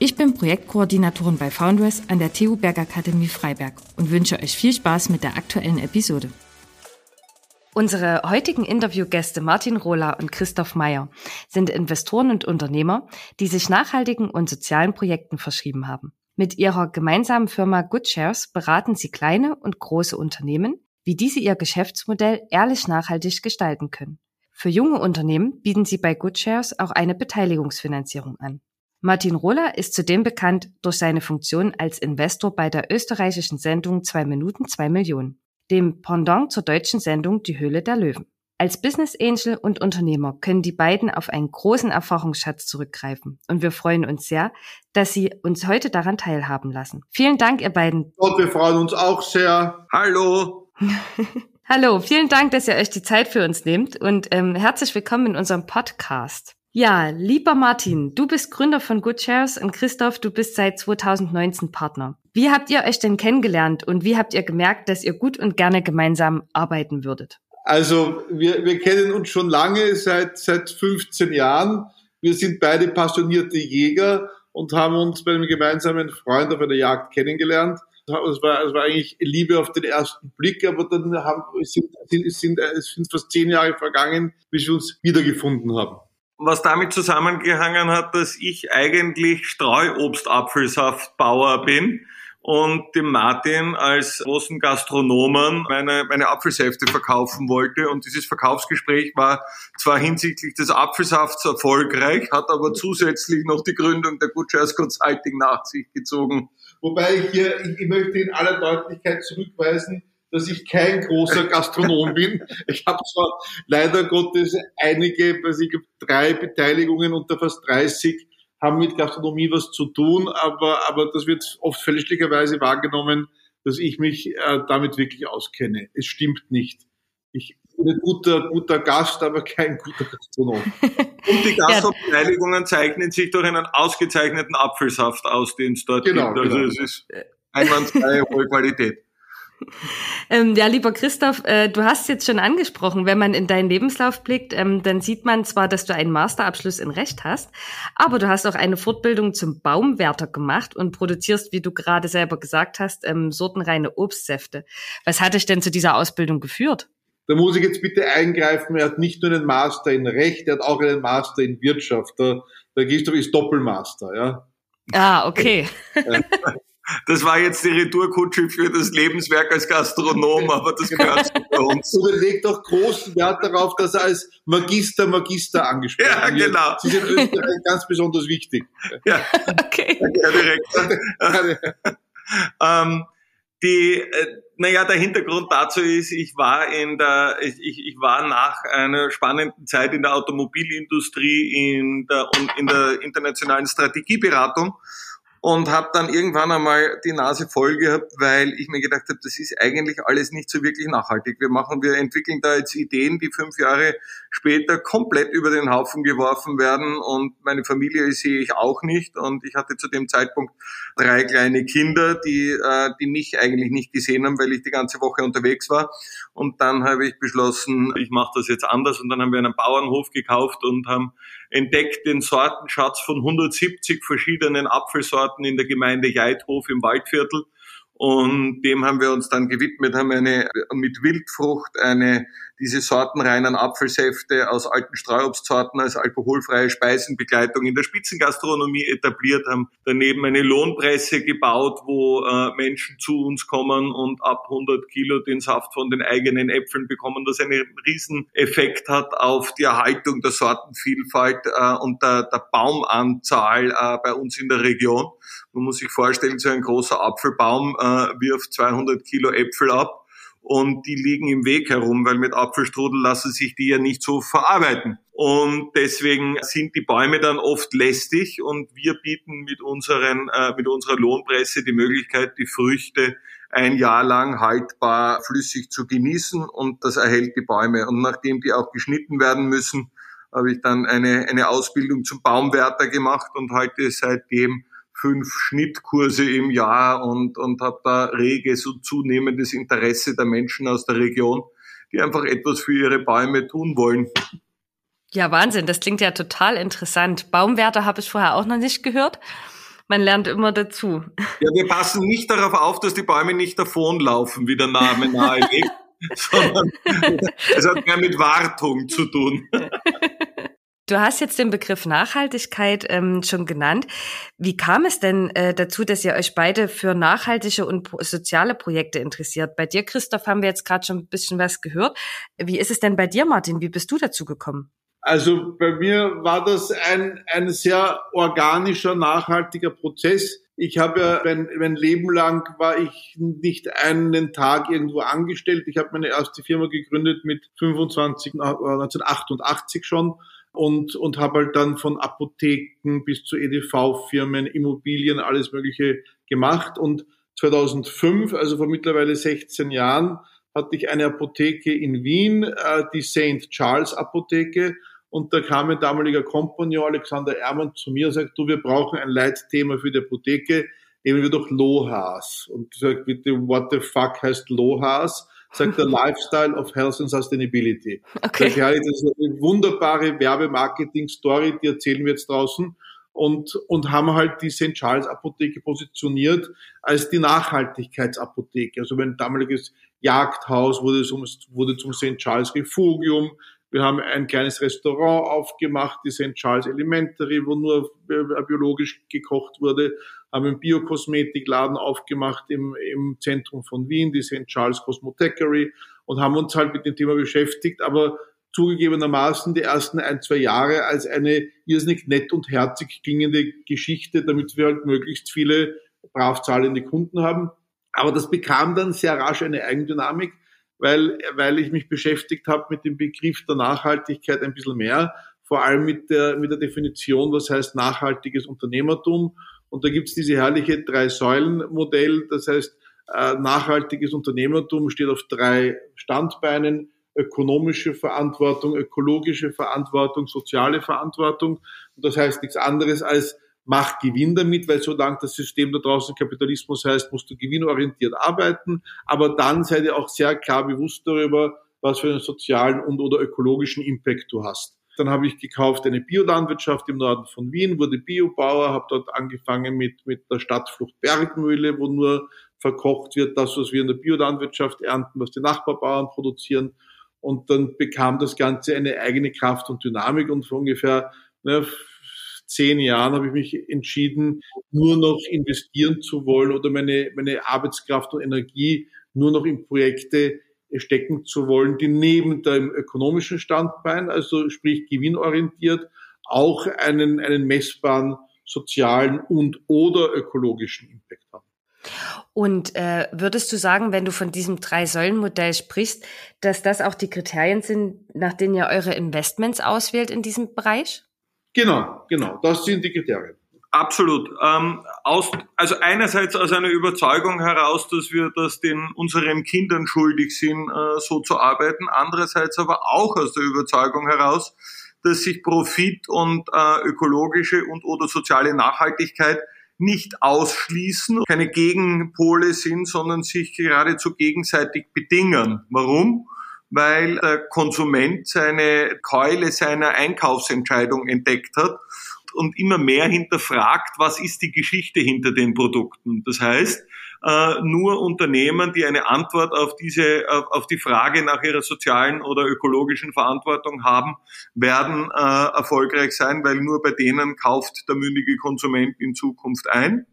Ich bin Projektkoordinatorin bei Foundress an der TU Bergakademie Freiberg und wünsche euch viel Spaß mit der aktuellen Episode. Unsere heutigen Interviewgäste Martin Rohler und Christoph Meyer sind Investoren und Unternehmer, die sich nachhaltigen und sozialen Projekten verschrieben haben. Mit ihrer gemeinsamen Firma GoodShares beraten sie kleine und große Unternehmen, wie diese ihr Geschäftsmodell ehrlich nachhaltig gestalten können. Für junge Unternehmen bieten sie bei GoodShares auch eine Beteiligungsfinanzierung an. Martin Rohler ist zudem bekannt durch seine Funktion als Investor bei der österreichischen Sendung 2 Minuten 2 Millionen, dem Pendant zur deutschen Sendung Die Höhle der Löwen. Als Business Angel und Unternehmer können die beiden auf einen großen Erfahrungsschatz zurückgreifen. Und wir freuen uns sehr, dass Sie uns heute daran teilhaben lassen. Vielen Dank, ihr beiden. Und wir freuen uns auch sehr. Hallo. Hallo, vielen Dank, dass ihr euch die Zeit für uns nehmt und ähm, herzlich willkommen in unserem Podcast. Ja, lieber Martin, du bist Gründer von Good Shares und Christoph, du bist seit 2019 Partner. Wie habt ihr euch denn kennengelernt und wie habt ihr gemerkt, dass ihr gut und gerne gemeinsam arbeiten würdet? Also wir, wir kennen uns schon lange, seit, seit 15 Jahren. Wir sind beide passionierte Jäger und haben uns bei einem gemeinsamen Freund auf einer Jagd kennengelernt. Es war, es war eigentlich Liebe auf den ersten Blick, aber dann haben, sind, sind, sind, es sind fast zehn Jahre vergangen, bis wir uns wiedergefunden haben was damit zusammengehangen hat, dass ich eigentlich Streuobstapfelsaftbauer bin und dem Martin als großen Gastronomen meine, meine Apfelsäfte verkaufen wollte. Und dieses Verkaufsgespräch war zwar hinsichtlich des Apfelsafts erfolgreich, hat aber zusätzlich noch die Gründung der Good Shares Consulting nach sich gezogen. Wobei ich hier, ich, ich möchte in aller Deutlichkeit zurückweisen, dass ich kein großer Gastronom bin. Ich habe zwar leider Gottes einige, also ich drei Beteiligungen unter fast 30 haben mit Gastronomie was zu tun, aber, aber das wird oft fälschlicherweise wahrgenommen, dass ich mich äh, damit wirklich auskenne. Es stimmt nicht. Ich bin ein guter, guter Gast, aber kein guter Gastronom. Und die Gastbeteiligungen zeichnen sich durch einen ausgezeichneten Apfelsaft aus, den es dort genau, gibt. Also genau. es ist einwandfreie hohe Qualität. Ähm, ja, lieber Christoph, äh, du hast jetzt schon angesprochen, wenn man in deinen Lebenslauf blickt, ähm, dann sieht man zwar, dass du einen Masterabschluss in Recht hast, aber du hast auch eine Fortbildung zum Baumwärter gemacht und produzierst, wie du gerade selber gesagt hast, ähm, sortenreine Obstsäfte. Was hat dich denn zu dieser Ausbildung geführt? Da muss ich jetzt bitte eingreifen, er hat nicht nur einen Master in Recht, er hat auch einen Master in Wirtschaft. Der, der Christoph ist Doppelmaster, ja. Ah, okay. Das war jetzt die Retourkutsche für das Lebenswerk als Gastronom, aber das gehört bei uns. Und er legt auch großen Wert darauf, dass er als Magister, Magister angesprochen ja, wird. genau. Sie sind in Österreich ganz besonders wichtig. Ja, okay. Ja, direkt. ähm, die, äh, naja, der Hintergrund dazu ist, ich war in der, ich, ich war nach einer spannenden Zeit in der Automobilindustrie, in der, in der internationalen Strategieberatung und habe dann irgendwann einmal die Nase voll gehabt, weil ich mir gedacht habe, das ist eigentlich alles nicht so wirklich nachhaltig. Wir machen, wir entwickeln da jetzt Ideen, die fünf Jahre später komplett über den Haufen geworfen werden und meine Familie sehe ich auch nicht. Und ich hatte zu dem Zeitpunkt drei kleine Kinder, die äh, die mich eigentlich nicht gesehen haben, weil ich die ganze Woche unterwegs war. Und dann habe ich beschlossen, ich mache das jetzt anders. Und dann haben wir einen Bauernhof gekauft und haben entdeckt den Sortenschatz von 170 verschiedenen Apfelsorten in der Gemeinde Jeithof im Waldviertel. Und dem haben wir uns dann gewidmet, haben eine mit Wildfrucht eine diese sortenreinen Apfelsäfte aus alten Streuobstsorten als alkoholfreie Speisenbegleitung in der Spitzengastronomie etabliert haben. Daneben eine Lohnpresse gebaut, wo äh, Menschen zu uns kommen und ab 100 Kilo den Saft von den eigenen Äpfeln bekommen, das einen Rieseneffekt hat auf die Erhaltung der Sortenvielfalt äh, und der, der Baumanzahl äh, bei uns in der Region. Man muss sich vorstellen, so ein großer Apfelbaum wirft 200 Kilo Äpfel ab und die liegen im Weg herum, weil mit Apfelstrudel lassen sich die ja nicht so verarbeiten. Und deswegen sind die Bäume dann oft lästig und wir bieten mit, unseren, äh, mit unserer Lohnpresse die Möglichkeit, die Früchte ein Jahr lang haltbar flüssig zu genießen und das erhält die Bäume. Und nachdem die auch geschnitten werden müssen, habe ich dann eine, eine Ausbildung zum Baumwärter gemacht und halte seitdem fünf Schnittkurse im Jahr und, und habe da reges und zunehmendes Interesse der Menschen aus der Region, die einfach etwas für ihre Bäume tun wollen. Ja, Wahnsinn, das klingt ja total interessant. Baumwärter habe ich vorher auch noch nicht gehört. Man lernt immer dazu. Ja, wir passen nicht darauf auf, dass die Bäume nicht davonlaufen, wie der Name nahelegt, sondern es hat mehr mit Wartung zu tun. Du hast jetzt den Begriff Nachhaltigkeit ähm, schon genannt. Wie kam es denn äh, dazu, dass ihr euch beide für nachhaltige und soziale Projekte interessiert? Bei dir, Christoph, haben wir jetzt gerade schon ein bisschen was gehört. Wie ist es denn bei dir, Martin? Wie bist du dazu gekommen? Also bei mir war das ein, ein sehr organischer, nachhaltiger Prozess. Ich habe ja mein, mein Leben lang war ich nicht einen Tag irgendwo angestellt. Ich habe meine erste Firma gegründet mit 25, 1988 äh, schon und, und habe halt dann von Apotheken bis zu EDV-Firmen, Immobilien, alles Mögliche gemacht. Und 2005, also vor mittlerweile 16 Jahren, hatte ich eine Apotheke in Wien, äh, die St. Charles Apotheke. Und da kam ein damaliger Kompagnon Alexander Ermann zu mir und sagt, du, wir brauchen ein Leitthema für die Apotheke, nehmen wir doch Lohas. Und ich sage, bitte, what the fuck heißt Lohas? Sagt der Lifestyle of Health and Sustainability. Okay. Sag, ja, das ist eine wunderbare Werbemarketing-Story, die erzählen wir jetzt draußen. Und, und haben halt die St. Charles Apotheke positioniert als die Nachhaltigkeitsapotheke. Also mein damaliges Jagdhaus wurde zum, wurde zum St. Charles Refugium. Wir haben ein kleines Restaurant aufgemacht, die St. Charles Elementary, wo nur äh, biologisch gekocht wurde, haben einen Biokosmetikladen aufgemacht im, im Zentrum von Wien, die St. Charles Cosmotechery und haben uns halt mit dem Thema beschäftigt, aber zugegebenermaßen die ersten ein, zwei Jahre als eine irrsinnig nett und herzig klingende Geschichte, damit wir halt möglichst viele brav zahlende Kunden haben. Aber das bekam dann sehr rasch eine Eigendynamik weil, weil ich mich beschäftigt habe mit dem Begriff der Nachhaltigkeit ein bisschen mehr, vor allem mit der, mit der Definition, was heißt nachhaltiges Unternehmertum. Und da gibt's diese herrliche Drei-Säulen-Modell, das heißt, äh, nachhaltiges Unternehmertum steht auf drei Standbeinen, ökonomische Verantwortung, ökologische Verantwortung, soziale Verantwortung. Und das heißt nichts anderes als mach Gewinn damit, weil solange das System da draußen Kapitalismus heißt, musst du gewinnorientiert arbeiten, aber dann seid ihr auch sehr klar bewusst darüber, was für einen sozialen und oder ökologischen Impact du hast. Dann habe ich gekauft eine Biolandwirtschaft im Norden von Wien, wurde Biobauer, habe dort angefangen mit, mit der Stadtflucht Bergmühle, wo nur verkocht wird, das, was wir in der Biolandwirtschaft ernten, was die Nachbarbauern produzieren. Und dann bekam das Ganze eine eigene Kraft und Dynamik und vor ungefähr ne, zehn Jahren habe ich mich entschieden, nur noch investieren zu wollen oder meine, meine Arbeitskraft und Energie nur noch in Projekte stecken zu wollen, die neben dem ökonomischen Standbein, also sprich gewinnorientiert, auch einen, einen messbaren sozialen und oder ökologischen Impact haben. Und äh, würdest du sagen, wenn du von diesem Drei-Säulen-Modell sprichst, dass das auch die Kriterien sind, nach denen ihr eure Investments auswählt in diesem Bereich? Genau, genau. Das sind die Kriterien. Absolut. Ähm, aus, also einerseits aus einer Überzeugung heraus, dass wir das den unseren Kindern schuldig sind, äh, so zu arbeiten. Andererseits aber auch aus der Überzeugung heraus, dass sich Profit und äh, ökologische und oder soziale Nachhaltigkeit nicht ausschließen, keine Gegenpole sind, sondern sich geradezu gegenseitig bedingen. Warum? weil der Konsument seine Keule seiner Einkaufsentscheidung entdeckt hat und immer mehr hinterfragt, was ist die Geschichte hinter den Produkten. Das heißt, äh, nur Unternehmen, die eine Antwort auf diese, auf die Frage nach ihrer sozialen oder ökologischen Verantwortung haben, werden äh, erfolgreich sein, weil nur bei denen kauft der mündige Konsument in Zukunft ein.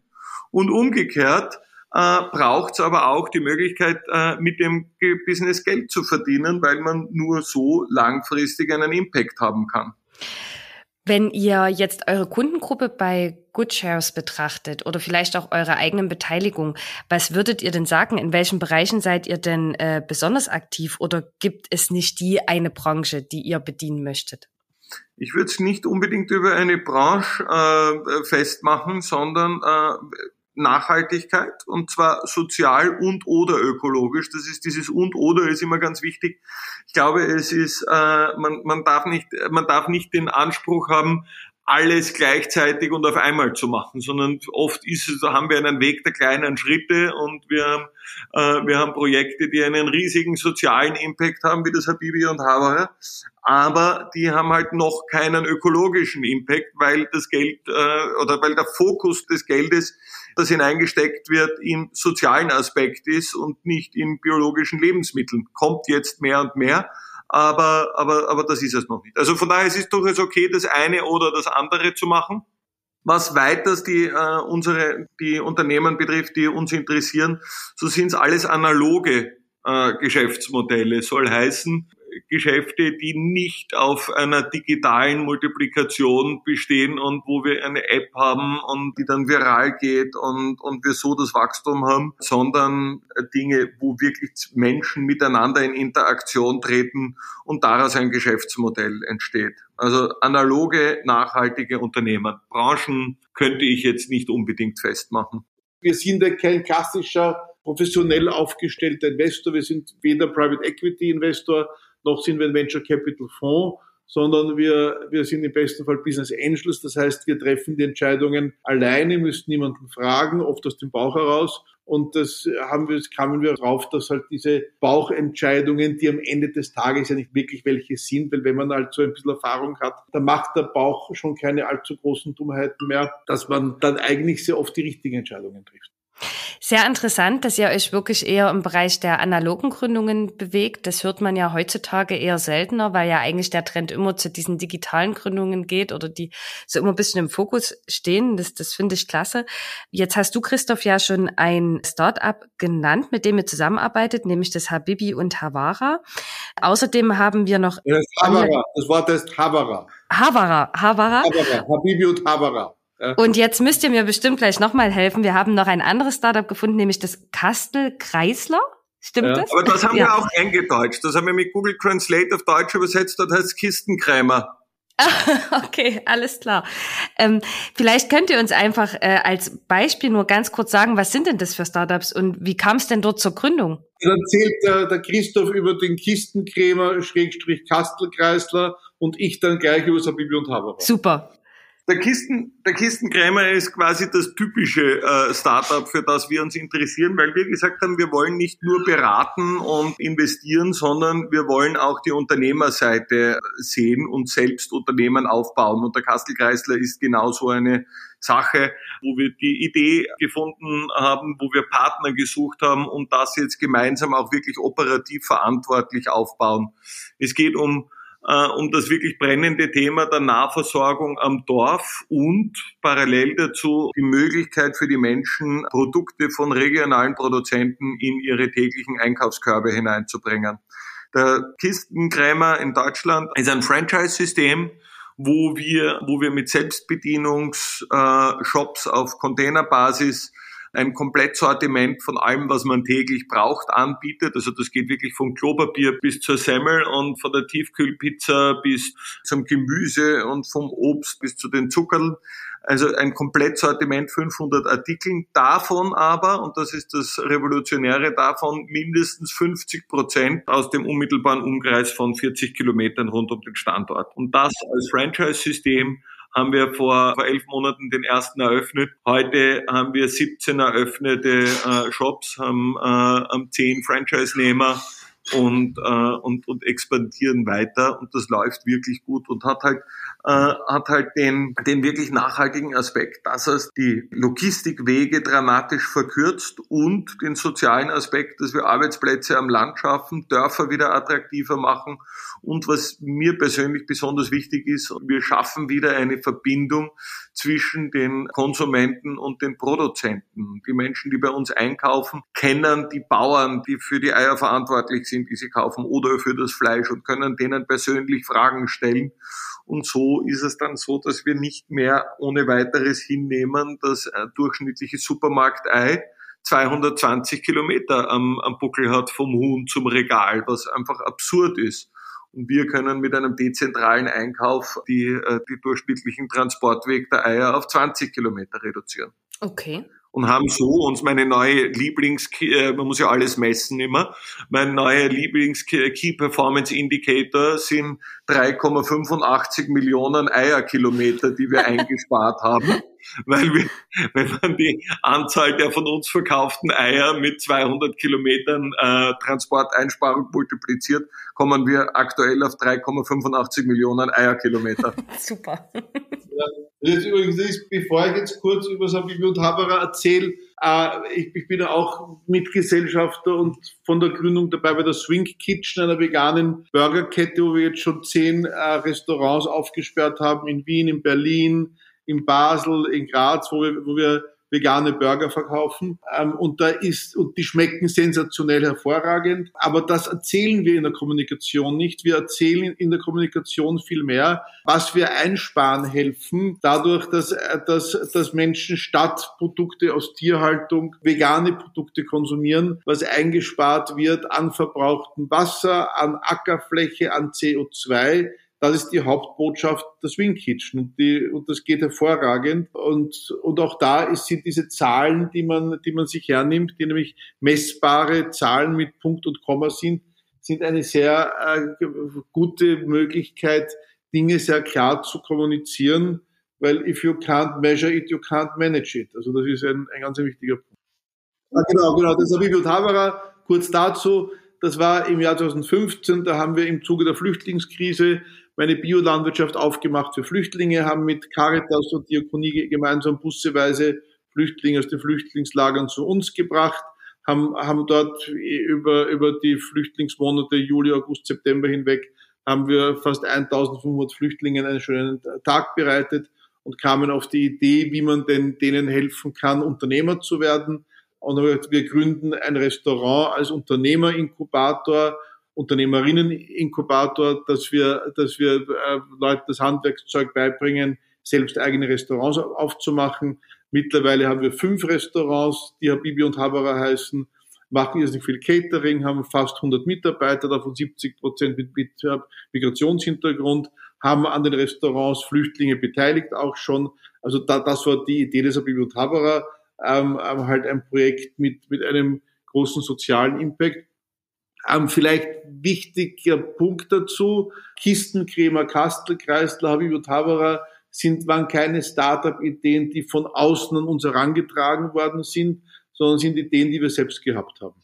Und umgekehrt, äh, braucht es aber auch die Möglichkeit, mit dem Business Geld zu verdienen, weil man nur so langfristig einen Impact haben kann. Wenn ihr jetzt eure Kundengruppe bei GoodShares betrachtet oder vielleicht auch eure eigenen Beteiligung, was würdet ihr denn sagen? In welchen Bereichen seid ihr denn äh, besonders aktiv oder gibt es nicht die eine Branche, die ihr bedienen möchtet? Ich würde es nicht unbedingt über eine Branche äh, festmachen, sondern äh, Nachhaltigkeit und zwar sozial und oder ökologisch. Das ist dieses und oder ist immer ganz wichtig. Ich glaube, es ist äh, man, man darf nicht man darf nicht den Anspruch haben, alles gleichzeitig und auf einmal zu machen, sondern oft ist es, da haben wir einen Weg der kleinen Schritte und wir haben, äh, wir haben Projekte, die einen riesigen sozialen Impact haben, wie das Habibi und Havara, aber die haben halt noch keinen ökologischen Impact, weil das Geld äh, oder weil der Fokus des Geldes, das hineingesteckt wird, im sozialen Aspekt ist und nicht in biologischen Lebensmitteln. Kommt jetzt mehr und mehr aber, aber, aber das ist es noch nicht. Also von daher ist es durchaus okay, das eine oder das andere zu machen. Was weiters die, äh, unsere, die Unternehmen betrifft, die uns interessieren, so sind es alles analoge äh, Geschäftsmodelle. Soll heißen, Geschäfte, die nicht auf einer digitalen Multiplikation bestehen und wo wir eine App haben und die dann viral geht und, und wir so das Wachstum haben, sondern Dinge, wo wirklich Menschen miteinander in Interaktion treten und daraus ein Geschäftsmodell entsteht. Also analoge, nachhaltige Unternehmen. Branchen könnte ich jetzt nicht unbedingt festmachen. Wir sind ja kein klassischer professionell aufgestellter Investor. Wir sind weder Private Equity Investor noch sind wir ein Venture Capital Fonds, sondern wir, wir sind im besten Fall Business Angels. Das heißt, wir treffen die Entscheidungen alleine, müssen niemanden fragen, oft aus dem Bauch heraus. Und das haben wir, kamen wir drauf, dass halt diese Bauchentscheidungen, die am Ende des Tages ja nicht wirklich welche sind, weil wenn man halt so ein bisschen Erfahrung hat, dann macht der Bauch schon keine allzu großen Dummheiten mehr, dass man dann eigentlich sehr oft die richtigen Entscheidungen trifft. Sehr interessant, dass ihr euch wirklich eher im Bereich der analogen Gründungen bewegt. Das hört man ja heutzutage eher seltener, weil ja eigentlich der Trend immer zu diesen digitalen Gründungen geht oder die so immer ein bisschen im Fokus stehen. Das, das finde ich klasse. Jetzt hast du, Christoph, ja schon ein Startup genannt, mit dem ihr zusammenarbeitet, nämlich das Habibi und Havara. Außerdem haben wir noch... Das, Havara. das Wort heißt Havara. Havara. Havara. Havara. Habibi und Havara. Und jetzt müsst ihr mir bestimmt gleich nochmal helfen. Wir haben noch ein anderes Startup gefunden, nämlich das Kastel Kreisler. Stimmt ja. das? Aber das haben ja. wir auch eingedeutscht. Das haben wir mit Google Translate auf Deutsch übersetzt. Das heißt Kistenkrämer. okay, alles klar. Ähm, vielleicht könnt ihr uns einfach äh, als Beispiel nur ganz kurz sagen, was sind denn das für Startups und wie kam es denn dort zur Gründung? Dann erzählt der, der Christoph über den Kistenkrämer, Schrägstrich Kastelkreisler und ich dann gleich über Sabibi und Haber. Super. Der, Kisten, der Kistenkrämer ist quasi das typische äh, Startup, für das wir uns interessieren, weil wir gesagt haben, wir wollen nicht nur beraten und investieren, sondern wir wollen auch die Unternehmerseite sehen und selbst Unternehmen aufbauen. Und der Kastelkreisler ist genau so eine Sache, wo wir die Idee gefunden haben, wo wir Partner gesucht haben und das jetzt gemeinsam auch wirklich operativ verantwortlich aufbauen. Es geht um äh, um das wirklich brennende Thema der Nahversorgung am Dorf und parallel dazu die Möglichkeit für die Menschen, Produkte von regionalen Produzenten in ihre täglichen Einkaufskörbe hineinzubringen. Der Kistenkrämer in Deutschland ist ein Franchise-System, wo wir, wo wir mit Selbstbedienungsshops auf Containerbasis ein Komplettsortiment von allem, was man täglich braucht, anbietet. Also das geht wirklich vom Klopapier bis zur Semmel und von der Tiefkühlpizza bis zum Gemüse und vom Obst bis zu den Zuckerl. Also ein Komplettsortiment 500 Artikeln. Davon aber, und das ist das Revolutionäre davon, mindestens 50 Prozent aus dem unmittelbaren Umkreis von 40 Kilometern rund um den Standort. Und das als Franchise-System haben wir vor, vor elf Monaten den ersten eröffnet. Heute haben wir 17 eröffnete äh, Shops, haben, äh, haben 10 Franchise-Nehmer und, äh, und, und expandieren weiter und das läuft wirklich gut und hat halt äh, hat halt den, den wirklich nachhaltigen Aspekt, dass es die Logistikwege dramatisch verkürzt und den sozialen Aspekt, dass wir Arbeitsplätze am Land schaffen, Dörfer wieder attraktiver machen und was mir persönlich besonders wichtig ist, wir schaffen wieder eine Verbindung zwischen den Konsumenten und den Produzenten. Die Menschen, die bei uns einkaufen, kennen die Bauern, die für die Eier verantwortlich sind sind, die sie kaufen, oder für das Fleisch und können denen persönlich Fragen stellen. Und so ist es dann so, dass wir nicht mehr ohne weiteres hinnehmen, dass ein durchschnittliches Supermarktei 220 Kilometer am, am Buckel hat vom Huhn zum Regal, was einfach absurd ist. Und wir können mit einem dezentralen Einkauf die, äh, die durchschnittlichen Transportweg der Eier auf 20 Kilometer reduzieren. Okay und haben so uns meine neue Lieblings, äh, man muss ja alles messen immer, mein neuer Lieblings Key Performance Indicator sind 3,85 Millionen Eierkilometer, die wir eingespart haben weil wir, wenn man die Anzahl der von uns verkauften Eier mit 200 Kilometern äh, Transporteinsparung multipliziert, kommen wir aktuell auf 3,85 Millionen Eierkilometer. Super. Ja, das ist übrigens, das ist, bevor ich jetzt kurz über Sabibi und Haberer erzähle, äh, ich, ich bin auch Mitgesellschafter und von der Gründung dabei bei der Swing Kitchen, einer veganen Burgerkette, wo wir jetzt schon zehn äh, Restaurants aufgesperrt haben in Wien, in Berlin, in Basel, in Graz, wo wir, wo wir vegane Burger verkaufen. Ähm, und da ist, und die schmecken sensationell hervorragend. Aber das erzählen wir in der Kommunikation nicht. Wir erzählen in der Kommunikation viel mehr, was wir einsparen helfen, dadurch, dass, dass, dass Menschen statt Produkte aus Tierhaltung vegane Produkte konsumieren, was eingespart wird an verbrauchtem Wasser, an Ackerfläche, an CO2 das ist die Hauptbotschaft der Swing Kitchen und, die, und das geht hervorragend. Und, und auch da ist, sind diese Zahlen, die man, die man sich hernimmt, die nämlich messbare Zahlen mit Punkt und Komma sind, sind eine sehr äh, gute Möglichkeit, Dinge sehr klar zu kommunizieren, weil if you can't measure it, you can't manage it. Also das ist ein, ein ganz wichtiger Punkt. Ah, genau, genau, das ist Abibio Tavara. Kurz dazu, das war im Jahr 2015, da haben wir im Zuge der Flüchtlingskrise meine Biolandwirtschaft aufgemacht für Flüchtlinge, haben mit Caritas und Diakonie gemeinsam busseweise Flüchtlinge aus den Flüchtlingslagern zu uns gebracht, haben, haben dort über, über die Flüchtlingsmonate Juli, August, September hinweg haben wir fast 1500 Flüchtlingen einen schönen Tag bereitet und kamen auf die Idee, wie man denn denen helfen kann, Unternehmer zu werden. Und wir gründen ein Restaurant als Unternehmerinkubator Unternehmerinneninkubator, dass wir, dass wir äh, Leuten das Handwerkszeug beibringen, selbst eigene Restaurants aufzumachen. Mittlerweile haben wir fünf Restaurants, die Habibi und Habara heißen, machen jetzt nicht viel Catering, haben fast 100 Mitarbeiter, davon 70 Prozent mit, mit Migrationshintergrund, haben an den Restaurants Flüchtlinge beteiligt auch schon. Also da, das war die Idee des Habibi und Habara, ähm, halt ein Projekt mit, mit einem großen sozialen Impact. Ähm, vielleicht wichtiger Punkt dazu, Kistenkrämer, Kastel, Kreisler, Habibu Tabara sind, waren keine Startup-Ideen, die von außen an uns herangetragen worden sind, sondern sind Ideen, die wir selbst gehabt haben.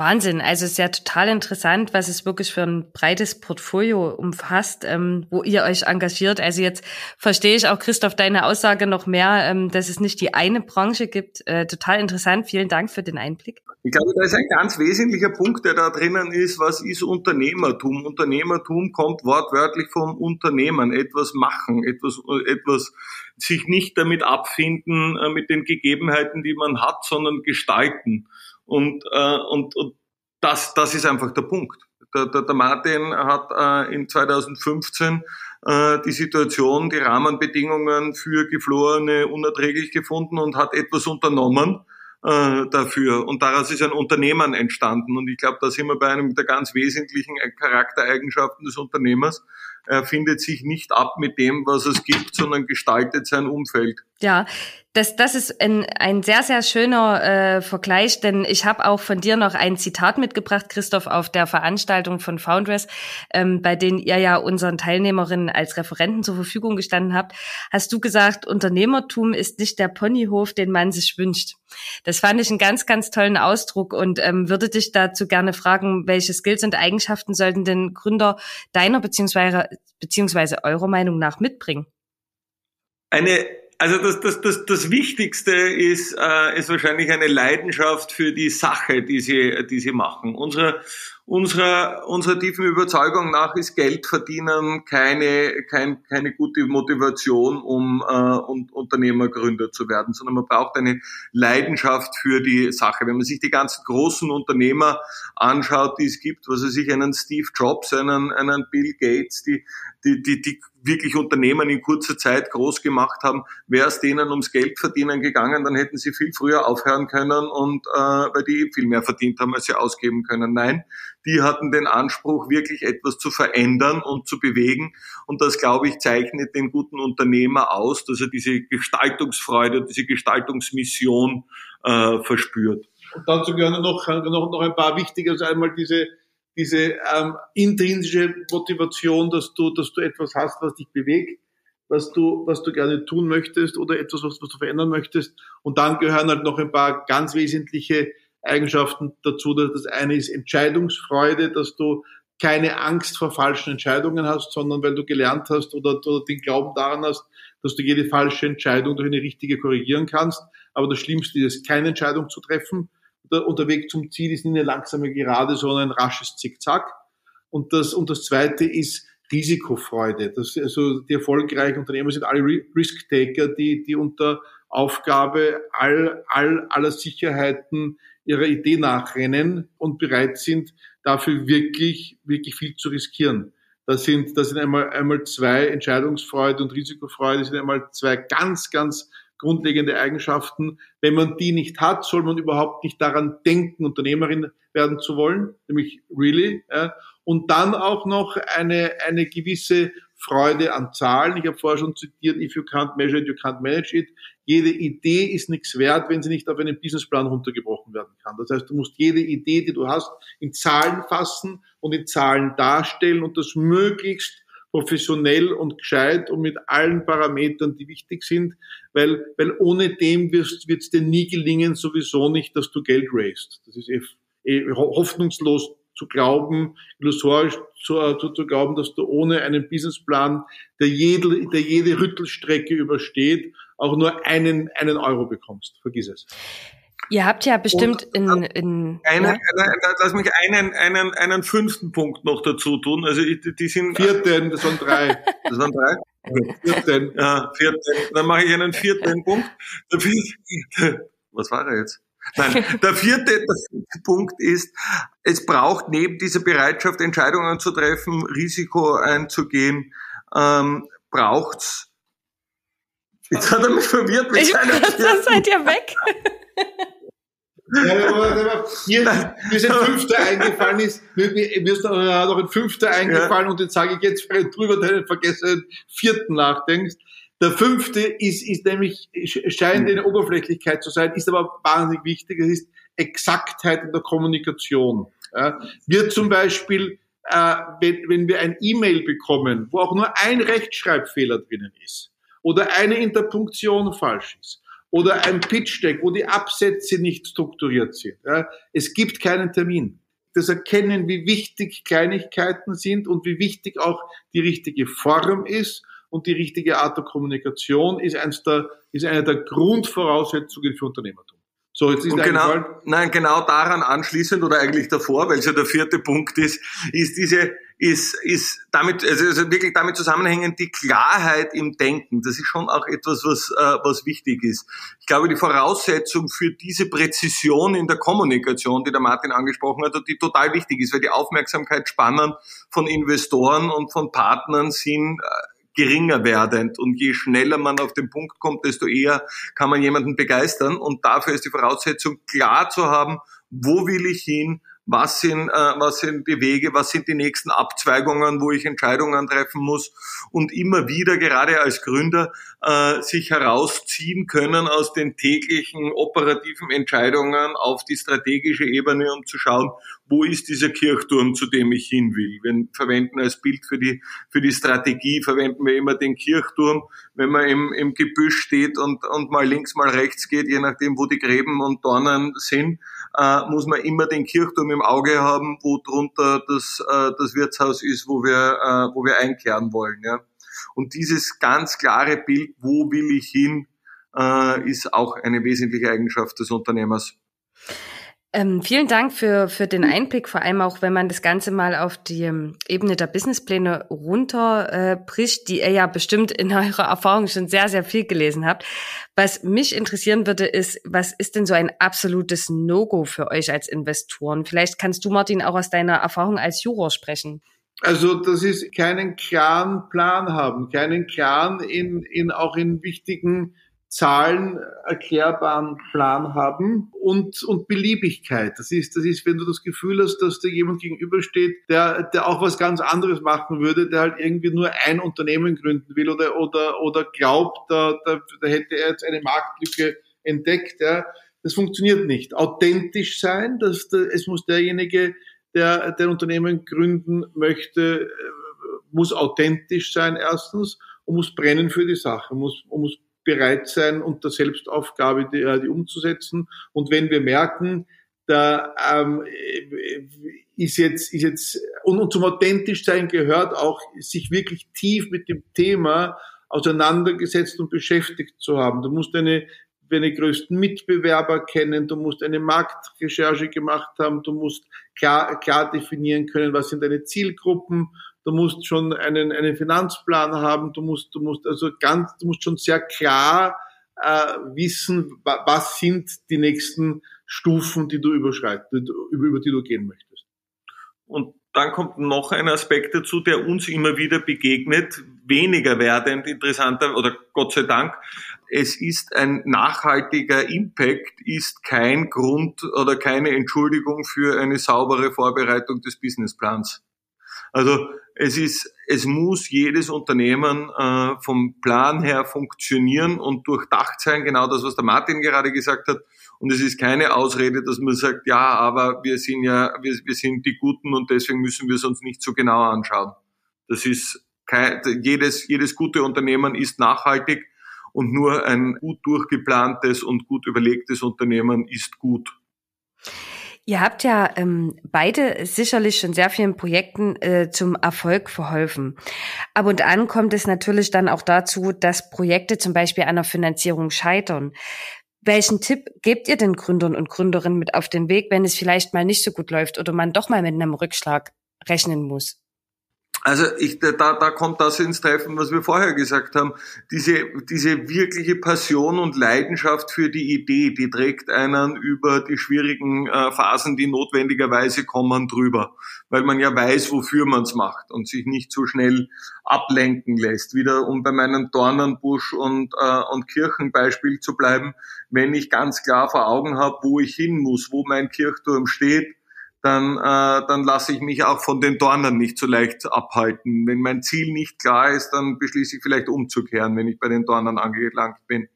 Wahnsinn, also ist ja total interessant, was es wirklich für ein breites Portfolio umfasst, ähm, wo ihr euch engagiert. Also jetzt verstehe ich auch, Christoph, deine Aussage noch mehr, ähm, dass es nicht die eine Branche gibt. Äh, total interessant. Vielen Dank für den Einblick. Ich glaube, da ist ein ganz wesentlicher Punkt, der da drinnen ist. Was ist Unternehmertum? Unternehmertum kommt wortwörtlich vom Unternehmen. Etwas machen, etwas, etwas sich nicht damit abfinden, äh, mit den Gegebenheiten, die man hat, sondern gestalten. Und, äh, und, und das, das ist einfach der Punkt. Der, der, der Martin hat äh, in 2015 äh, die Situation, die Rahmenbedingungen für Geflorene unerträglich gefunden und hat etwas unternommen äh, dafür. Und daraus ist ein Unternehmen entstanden. Und ich glaube, da sind wir bei einem der ganz wesentlichen Charaktereigenschaften des Unternehmers. Er findet sich nicht ab mit dem, was es gibt, sondern gestaltet sein Umfeld. Ja, das, das ist ein, ein sehr, sehr schöner äh, Vergleich, denn ich habe auch von dir noch ein Zitat mitgebracht, Christoph, auf der Veranstaltung von Foundress, ähm, bei denen ihr ja unseren Teilnehmerinnen als Referenten zur Verfügung gestanden habt. Hast du gesagt, Unternehmertum ist nicht der Ponyhof, den man sich wünscht. Das fand ich einen ganz, ganz tollen Ausdruck und ähm, würde dich dazu gerne fragen, welche Skills und Eigenschaften sollten denn Gründer deiner beziehungsweise, beziehungsweise eurer Meinung nach mitbringen? Eine Also das, das, das, das Wichtigste ist, äh, ist wahrscheinlich eine Leidenschaft für die Sache, die sie, die sie machen. Unsere, Unserer, unserer tiefen Überzeugung nach ist Geld verdienen keine, kein, keine gute Motivation, um äh, um Unternehmergründer zu werden, sondern man braucht eine Leidenschaft für die Sache. Wenn man sich die ganzen großen Unternehmer anschaut, die es gibt, was weiß ich, einen Steve Jobs, einen, einen Bill Gates, die, die, die, die wirklich Unternehmen in kurzer Zeit groß gemacht haben, wäre es denen ums Geld verdienen gegangen, dann hätten sie viel früher aufhören können und äh, weil die viel mehr verdient haben, als sie ausgeben können. Nein, die hatten den Anspruch, wirklich etwas zu verändern und zu bewegen. Und das, glaube ich, zeichnet den guten Unternehmer aus, dass er diese Gestaltungsfreude, diese Gestaltungsmission äh, verspürt. Und dazu gehören noch, noch, noch ein paar wichtige, also einmal diese diese ähm, intrinsische Motivation, dass du, dass du etwas hast, was dich bewegt, was du, was du gerne tun möchtest oder etwas, was, was du verändern möchtest. Und dann gehören halt noch ein paar ganz wesentliche Eigenschaften dazu. Das eine ist Entscheidungsfreude, dass du keine Angst vor falschen Entscheidungen hast, sondern weil du gelernt hast oder, oder den Glauben daran hast, dass du jede falsche Entscheidung durch eine richtige korrigieren kannst. Aber das Schlimmste ist, keine Entscheidung zu treffen der, und der Weg zum Ziel ist nicht eine langsame Gerade, sondern ein rasches Zickzack. Und das, und das zweite ist Risikofreude. Das, also die erfolgreichen Unternehmer sind alle Risk-Taker, die, die unter Aufgabe all, all, aller Sicherheiten ihrer Idee nachrennen und bereit sind, dafür wirklich, wirklich viel zu riskieren. Das sind, das sind einmal, einmal zwei Entscheidungsfreude und Risikofreude, das sind einmal zwei ganz, ganz grundlegende Eigenschaften. Wenn man die nicht hat, soll man überhaupt nicht daran denken, Unternehmerin werden zu wollen, nämlich really. Ja. Und dann auch noch eine, eine gewisse Freude an Zahlen. Ich habe vorher schon zitiert, if you can't measure it, you can't manage it. Jede Idee ist nichts wert, wenn sie nicht auf einen Businessplan runtergebrochen werden kann. Das heißt, du musst jede Idee, die du hast, in Zahlen fassen und in Zahlen darstellen und das möglichst professionell und gescheit und mit allen Parametern, die wichtig sind, weil, weil ohne dem wird es dir nie gelingen, sowieso nicht, dass du Geld raised. Das ist eh, eh hoffnungslos zu glauben, illusorisch zu, äh, zu, zu glauben, dass du ohne einen Businessplan, der jede, der jede Rüttelstrecke übersteht, auch nur einen, einen Euro bekommst. Vergiss es. Ihr habt ja bestimmt in, in eine, ja? eine, lass mich einen, einen, einen fünften Punkt noch dazu tun. Also die sind vierten, das waren drei. Das waren drei. Vierten. Ja, vierten. Dann mache ich einen vierten Punkt. Was war er jetzt? Nein, der vierte, der vierte Punkt ist, es braucht neben dieser Bereitschaft, Entscheidungen zu treffen, Risiko einzugehen, ähm, braucht's. Jetzt hat er mich verwirrt mit seiner. Das seid ihr weg. Ja, mir, mir sind Fünfter eingefallen ist, mir, mir ist noch ein Fünfter eingefallen ja. und den sage ich jetzt drüber, den vergessen vierten nachdenkst. Der fünfte ist, ist nämlich, scheint eine Oberflächlichkeit zu sein, ist aber wahnsinnig wichtig, es ist Exaktheit in der Kommunikation. Ja, wir zum Beispiel, äh, wenn, wenn wir ein E-Mail bekommen, wo auch nur ein Rechtschreibfehler drinnen ist oder eine Interpunktion falsch ist oder ein Pitch-Deck, wo die Absätze nicht strukturiert sind. Ja. Es gibt keinen Termin. Das Erkennen, wie wichtig Kleinigkeiten sind und wie wichtig auch die richtige Form ist und die richtige Art der Kommunikation ist, eins der, ist eine der Grundvoraussetzungen für Unternehmertum. So, jetzt ist und genau, nein, genau daran anschließend oder eigentlich davor, weil es ja der vierte Punkt ist, ist diese ist, ist damit, also, also wirklich damit zusammenhängend die Klarheit im Denken. Das ist schon auch etwas, was, äh, was wichtig ist. Ich glaube, die Voraussetzung für diese Präzision in der Kommunikation, die der Martin angesprochen hat, die total wichtig ist, weil die Aufmerksamkeitsspannen von Investoren und von Partnern sind äh, geringer werdend. Und je schneller man auf den Punkt kommt, desto eher kann man jemanden begeistern. Und dafür ist die Voraussetzung klar zu haben, wo will ich hin, was sind, äh, was sind die Wege, was sind die nächsten Abzweigungen, wo ich Entscheidungen treffen muss und immer wieder gerade als Gründer äh, sich herausziehen können aus den täglichen operativen Entscheidungen auf die strategische Ebene, um zu schauen, wo ist dieser Kirchturm, zu dem ich hin will. Wir verwenden als Bild für die, für die Strategie, verwenden wir immer den Kirchturm, wenn man im, im Gebüsch steht und, und mal links, mal rechts geht, je nachdem, wo die Gräben und Dornen sind äh, muss man immer den Kirchturm im Auge haben, wo drunter das, äh, das Wirtshaus ist, wo wir, äh, wo wir einkehren wollen. Ja. Und dieses ganz klare Bild, wo will ich hin, äh, ist auch eine wesentliche Eigenschaft des Unternehmers. Ähm, vielen Dank für, für den Einblick, vor allem auch, wenn man das Ganze mal auf die ähm, Ebene der Businesspläne runterbricht, äh, die ihr ja bestimmt in eurer Erfahrung schon sehr, sehr viel gelesen habt. Was mich interessieren würde, ist, was ist denn so ein absolutes No-Go für euch als Investoren? Vielleicht kannst du, Martin, auch aus deiner Erfahrung als Juror sprechen. Also das ist keinen klaren Plan haben, keinen klaren in, in auch in wichtigen Zahlen erklärbaren Plan haben und, und Beliebigkeit. Das ist, das ist, wenn du das Gefühl hast, dass da jemand gegenübersteht, der, der auch was ganz anderes machen würde, der halt irgendwie nur ein Unternehmen gründen will oder, oder, oder glaubt, da, da, da hätte er jetzt eine Marktlücke entdeckt. Ja. Das funktioniert nicht. Authentisch sein, dass der, es muss derjenige, der der Unternehmen gründen möchte, äh, muss authentisch sein erstens und muss brennen für die Sache, muss, muss bereit sein, unter Selbstaufgabe die, äh, die umzusetzen. Und wenn wir merken, da ähm, ist jetzt, ist jetzt und, und zum authentisch sein gehört auch, sich wirklich tief mit dem Thema auseinandergesetzt und beschäftigt zu haben. Du musst deine, deine größten Mitbewerber kennen, du musst eine Marktrecherche gemacht haben, du musst klar, klar definieren können, was sind deine Zielgruppen, du musst schon einen, einen Finanzplan haben, du musst, du musst also ganz, du musst schon sehr klar äh, wissen, was sind die nächsten Stufen, die du überschreitest, über, über die du gehen möchtest. Und dann kommt noch ein Aspekt dazu, der uns immer wieder begegnet, weniger werdend interessanter oder Gott sei Dank. Es ist ein nachhaltiger Impact, ist kein Grund oder keine Entschuldigung für eine saubere Vorbereitung des Businessplans. Also es ist, es muss jedes Unternehmen äh, vom Plan her funktionieren und durchdacht sein, genau das, was der Martin gerade gesagt hat. Und es ist keine Ausrede, dass man sagt, ja, aber wir sind ja, wir, wir sind die Guten und deswegen müssen wir es uns nicht so genau anschauen. Das ist kein, jedes, jedes gute Unternehmen ist nachhaltig und nur ein gut durchgeplantes und gut überlegtes Unternehmen ist gut. Ihr habt ja ähm, beide sicherlich schon sehr vielen Projekten äh, zum Erfolg verholfen. Ab und an kommt es natürlich dann auch dazu, dass Projekte zum Beispiel an der Finanzierung scheitern. Welchen Tipp gebt ihr den Gründern und Gründerinnen mit auf den Weg, wenn es vielleicht mal nicht so gut läuft oder man doch mal mit einem Rückschlag rechnen muss? Also ich, da, da kommt das ins Treffen, was wir vorher gesagt haben. Diese, diese wirkliche Passion und Leidenschaft für die Idee, die trägt einen über die schwierigen äh, Phasen, die notwendigerweise kommen, drüber. Weil man ja weiß, wofür man es macht und sich nicht so schnell ablenken lässt. Wieder um bei meinem Dornenbusch und, äh, und Kirchenbeispiel zu bleiben, wenn ich ganz klar vor Augen habe, wo ich hin muss, wo mein Kirchturm steht, dann, äh, dann lasse ich mich auch von den Dornen nicht so leicht abhalten. Wenn mein Ziel nicht klar ist, dann beschließe ich vielleicht umzukehren, wenn ich bei den Dornen angelangt bin.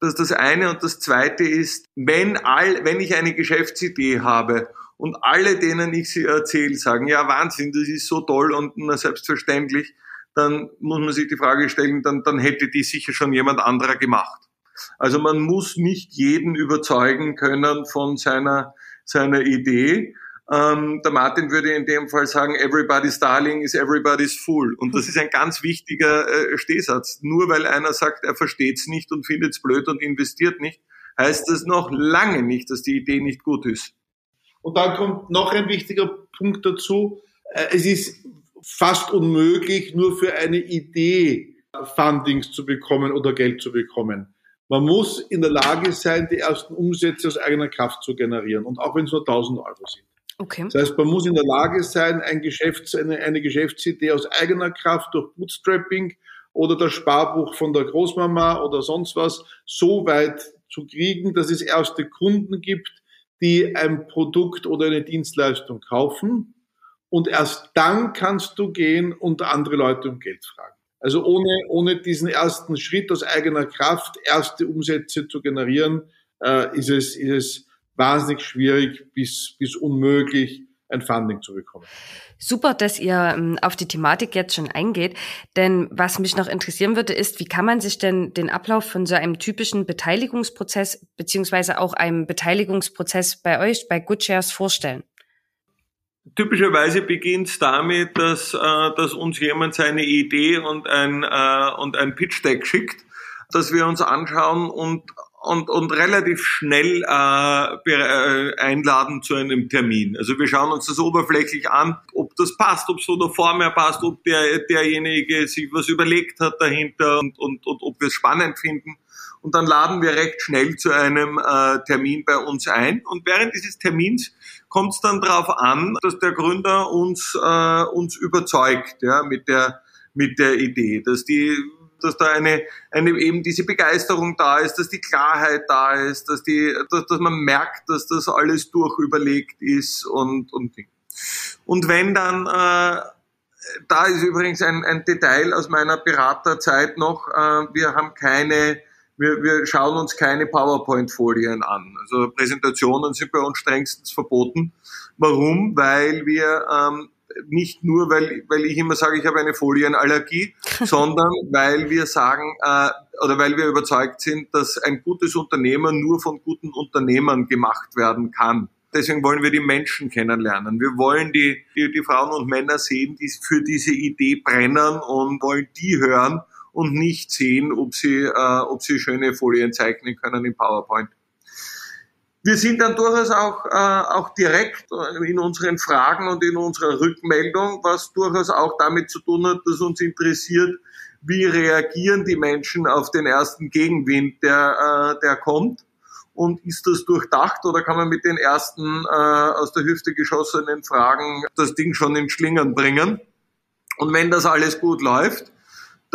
Das ist das eine. Und das zweite ist, wenn, all, wenn ich eine Geschäftsidee habe und alle, denen ich sie erzähle, sagen, ja Wahnsinn, das ist so toll und na, selbstverständlich, dann muss man sich die Frage stellen, dann, dann hätte die sicher schon jemand anderer gemacht. Also man muss nicht jeden überzeugen können von seiner seiner Idee. Ähm, der Martin würde in dem Fall sagen, everybody's darling is everybody's fool. Und das ist ein ganz wichtiger äh, Stehsatz. Nur weil einer sagt, er versteht's nicht und findet's blöd und investiert nicht, heißt das noch lange nicht, dass die Idee nicht gut ist. Und dann kommt noch ein wichtiger Punkt dazu. Äh, es ist fast unmöglich, nur für eine Idee Fundings zu bekommen oder Geld zu bekommen. Man muss in der Lage sein, die ersten Umsätze aus eigener Kraft zu generieren. Und auch wenn es nur 1000 Euro sind. Okay. Das heißt, man muss in der Lage sein, ein Geschäfts-, eine, eine Geschäftsidee aus eigener Kraft durch Bootstrapping oder das Sparbuch von der Großmama oder sonst was so weit zu kriegen, dass es erste Kunden gibt, die ein Produkt oder eine Dienstleistung kaufen. Und erst dann kannst du gehen und andere Leute um Geld fragen. Also ohne, ohne diesen ersten Schritt aus eigener Kraft, erste Umsätze zu generieren, äh, ist, es, ist es wahnsinnig schwierig bis, bis unmöglich, ein Funding zu bekommen. Super, dass ihr ähm, auf die Thematik jetzt schon eingeht. Denn was mich noch interessieren würde, ist, wie kann man sich denn den Ablauf von so einem typischen Beteiligungsprozess beziehungsweise auch einem Beteiligungsprozess bei euch, bei GoodShares vorstellen? Typischerweise beginnt es damit, dass, äh, dass uns jemand seine Idee und ein, äh, und ein Pitch Deck schickt, dass wir uns anschauen und und, und relativ schnell äh, äh, einladen zu einem Termin. Also wir schauen uns das oberflächlich an, ob das passt, ob es von der Form her passt, ob der, derjenige sich was überlegt hat dahinter und, und, und ob wir es spannend finden. Und dann laden wir recht schnell zu einem äh, Termin bei uns ein. Und während dieses Termins kommt es dann darauf an, dass der Gründer uns, äh, uns überzeugt ja, mit, der, mit der Idee, dass die dass da eine, eine eben diese Begeisterung da ist, dass die Klarheit da ist, dass die, dass, dass man merkt, dass das alles durchüberlegt ist und und und wenn dann äh, da ist übrigens ein, ein Detail aus meiner Beraterzeit noch, äh, wir haben keine wir, wir schauen uns keine PowerPoint-Folien an. Also Präsentationen sind bei uns strengstens verboten. Warum? Weil wir ähm, nicht nur, weil, weil ich immer sage, ich habe eine Folienallergie, sondern weil wir sagen äh, oder weil wir überzeugt sind, dass ein gutes Unternehmen nur von guten Unternehmern gemacht werden kann. Deswegen wollen wir die Menschen kennenlernen. Wir wollen die, die, die Frauen und Männer sehen, die für diese Idee brennen und wollen die hören und nicht sehen, ob sie, äh, ob sie schöne Folien zeichnen können in PowerPoint. Wir sind dann durchaus auch, äh, auch direkt in unseren Fragen und in unserer Rückmeldung, was durchaus auch damit zu tun hat, dass uns interessiert, wie reagieren die Menschen auf den ersten Gegenwind, der, äh, der kommt. Und ist das durchdacht oder kann man mit den ersten äh, aus der Hüfte geschossenen Fragen das Ding schon in Schlingern bringen? Und wenn das alles gut läuft,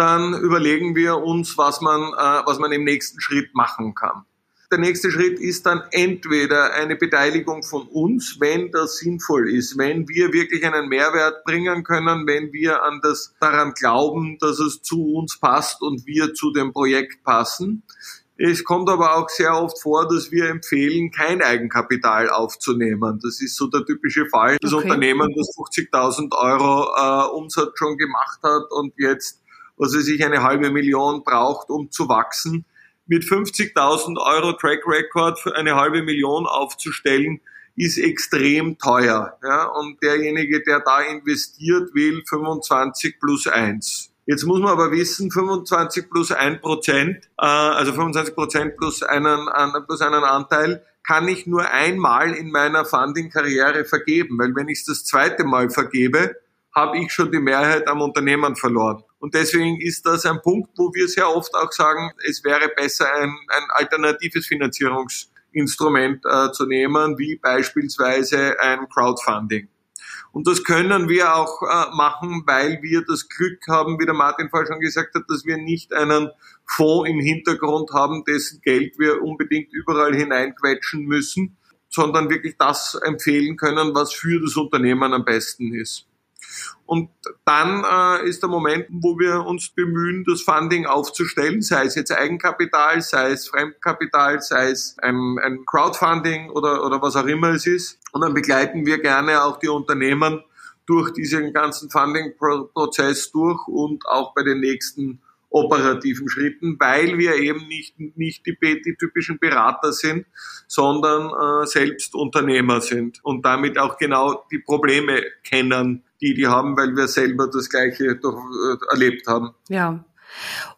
dann überlegen wir uns, was man, äh, was man im nächsten Schritt machen kann. Der nächste Schritt ist dann entweder eine Beteiligung von uns, wenn das sinnvoll ist, wenn wir wirklich einen Mehrwert bringen können, wenn wir an das, daran glauben, dass es zu uns passt und wir zu dem Projekt passen. Es kommt aber auch sehr oft vor, dass wir empfehlen, kein Eigenkapital aufzunehmen. Das ist so der typische Fall. Das okay. Unternehmen, das 50.000 Euro äh, Umsatz schon gemacht hat und jetzt, was weiß ich, eine halbe Million braucht, um zu wachsen mit 50.000 Euro Track Record für eine halbe Million aufzustellen, ist extrem teuer. Ja? Und derjenige, der da investiert, will 25 plus 1. Jetzt muss man aber wissen, 25 plus 1 Prozent, äh, also 25 Prozent plus einen, plus einen Anteil, kann ich nur einmal in meiner Funding-Karriere vergeben. Weil wenn ich es das zweite Mal vergebe, habe ich schon die Mehrheit am Unternehmen verloren. Und deswegen ist das ein Punkt, wo wir sehr oft auch sagen, es wäre besser, ein, ein alternatives Finanzierungsinstrument äh, zu nehmen, wie beispielsweise ein Crowdfunding. Und das können wir auch äh, machen, weil wir das Glück haben, wie der Martin vorher schon gesagt hat, dass wir nicht einen Fonds im Hintergrund haben, dessen Geld wir unbedingt überall hineinquetschen müssen, sondern wirklich das empfehlen können, was für das Unternehmen am besten ist. Und dann äh, ist der Moment, wo wir uns bemühen, das Funding aufzustellen, sei es jetzt Eigenkapital, sei es Fremdkapital, sei es ein, ein Crowdfunding oder, oder was auch immer es ist. Und dann begleiten wir gerne auch die Unternehmen durch diesen ganzen Funding-Prozess durch und auch bei den nächsten operativen Schritten, weil wir eben nicht, nicht die, die typischen Berater sind, sondern äh, selbst Unternehmer sind und damit auch genau die Probleme kennen, die die haben, weil wir selber das Gleiche doch, äh, erlebt haben. Ja.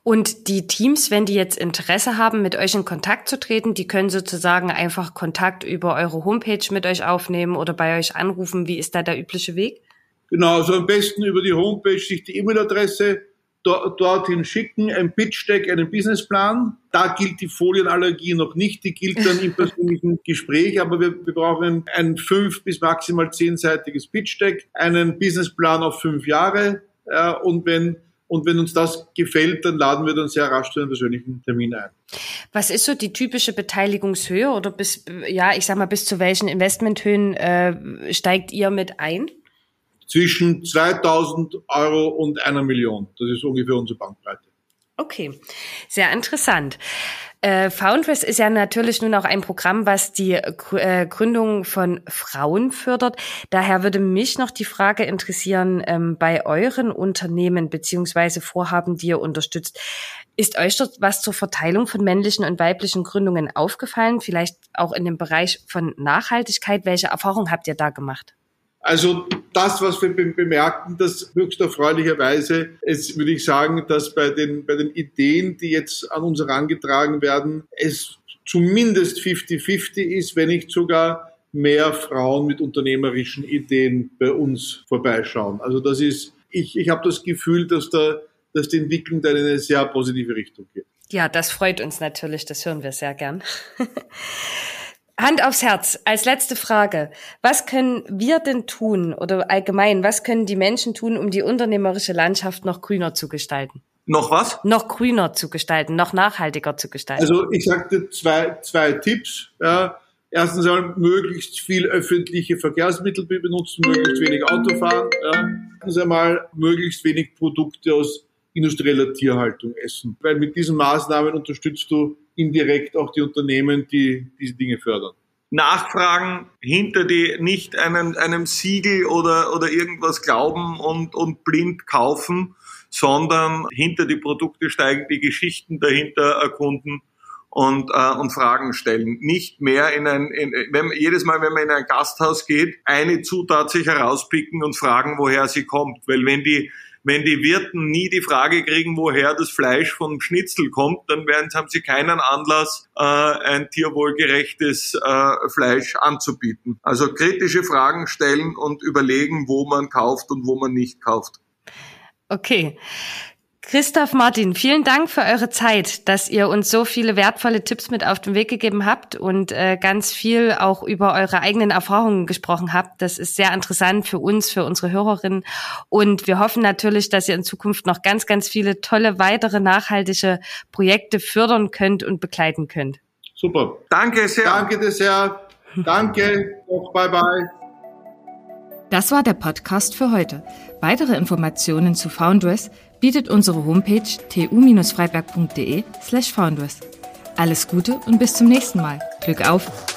Und die Teams, wenn die jetzt Interesse haben, mit euch in Kontakt zu treten, die können sozusagen einfach Kontakt über eure Homepage mit euch aufnehmen oder bei euch anrufen. Wie ist da der übliche Weg? Genau, also am besten über die Homepage sich die E-Mail-Adresse dorthin schicken, ein Pitch-Deck, einen Businessplan. Da gilt die Folienallergie noch nicht, die gilt dann im persönlichen Gespräch, aber wir, wir brauchen ein fünf- bis maximal zehnseitiges Pitch-Deck, einen Businessplan auf fünf Jahre äh, und wenn und wenn uns das gefällt, dann laden wir dann sehr rasch zu einem persönlichen Termin ein. Was ist so die typische Beteiligungshöhe oder bis, ja, ich sag mal, bis zu welchen Investmenthöhen äh, steigt ihr mit ein? Zwischen 2000 Euro und einer Million. Das ist ungefähr unsere Bankbreite. Okay, sehr interessant. Äh, Foundress ist ja natürlich nun auch ein Programm, was die äh, Gründung von Frauen fördert. Daher würde mich noch die Frage interessieren, ähm, bei euren Unternehmen beziehungsweise Vorhaben, die ihr unterstützt, ist euch dort was zur Verteilung von männlichen und weiblichen Gründungen aufgefallen? Vielleicht auch in dem Bereich von Nachhaltigkeit. Welche Erfahrungen habt ihr da gemacht? Also das, was wir bemerken, das höchst erfreulicherweise, es würde ich sagen, dass bei den, bei den Ideen, die jetzt an uns herangetragen werden, es zumindest 50-50 ist, wenn nicht sogar mehr Frauen mit unternehmerischen Ideen bei uns vorbeischauen. Also das ist, ich, ich habe das Gefühl, dass da, dass die Entwicklung da in eine sehr positive Richtung geht. Ja, das freut uns natürlich, das hören wir sehr gern. Hand aufs Herz, als letzte Frage. Was können wir denn tun oder allgemein, was können die Menschen tun, um die unternehmerische Landschaft noch grüner zu gestalten? Noch was? Noch grüner zu gestalten, noch nachhaltiger zu gestalten. Also ich sagte zwei, zwei Tipps. Ja. Erstens einmal möglichst viel öffentliche Verkehrsmittel benutzen, möglichst wenig Auto fahren. Ja. Zweitens einmal möglichst wenig Produkte aus industrieller Tierhaltung essen. Weil mit diesen Maßnahmen unterstützt du indirekt auch die Unternehmen, die diese Dinge fördern. Nachfragen, hinter die nicht einem, einem Siegel oder, oder irgendwas glauben und, und blind kaufen, sondern hinter die Produkte steigen, die Geschichten dahinter erkunden und, äh, und Fragen stellen. Nicht mehr in ein, in, wenn, jedes Mal, wenn man in ein Gasthaus geht, eine Zutat sich herauspicken und fragen, woher sie kommt. Weil wenn die wenn die Wirten nie die Frage kriegen, woher das Fleisch vom Schnitzel kommt, dann werden, haben sie keinen Anlass, äh, ein tierwohlgerechtes äh, Fleisch anzubieten. Also kritische Fragen stellen und überlegen, wo man kauft und wo man nicht kauft. Okay. Christoph Martin, vielen Dank für eure Zeit, dass ihr uns so viele wertvolle Tipps mit auf den Weg gegeben habt und äh, ganz viel auch über eure eigenen Erfahrungen gesprochen habt. Das ist sehr interessant für uns, für unsere Hörerinnen. Und wir hoffen natürlich, dass ihr in Zukunft noch ganz, ganz viele tolle weitere nachhaltige Projekte fördern könnt und begleiten könnt. Super. Danke sehr. Danke dir sehr. Danke. Bye bye. Das war der Podcast für heute. Weitere Informationen zu Foundress bietet unsere Homepage tu-freiberg.de slash founders. Alles Gute und bis zum nächsten Mal. Glück auf!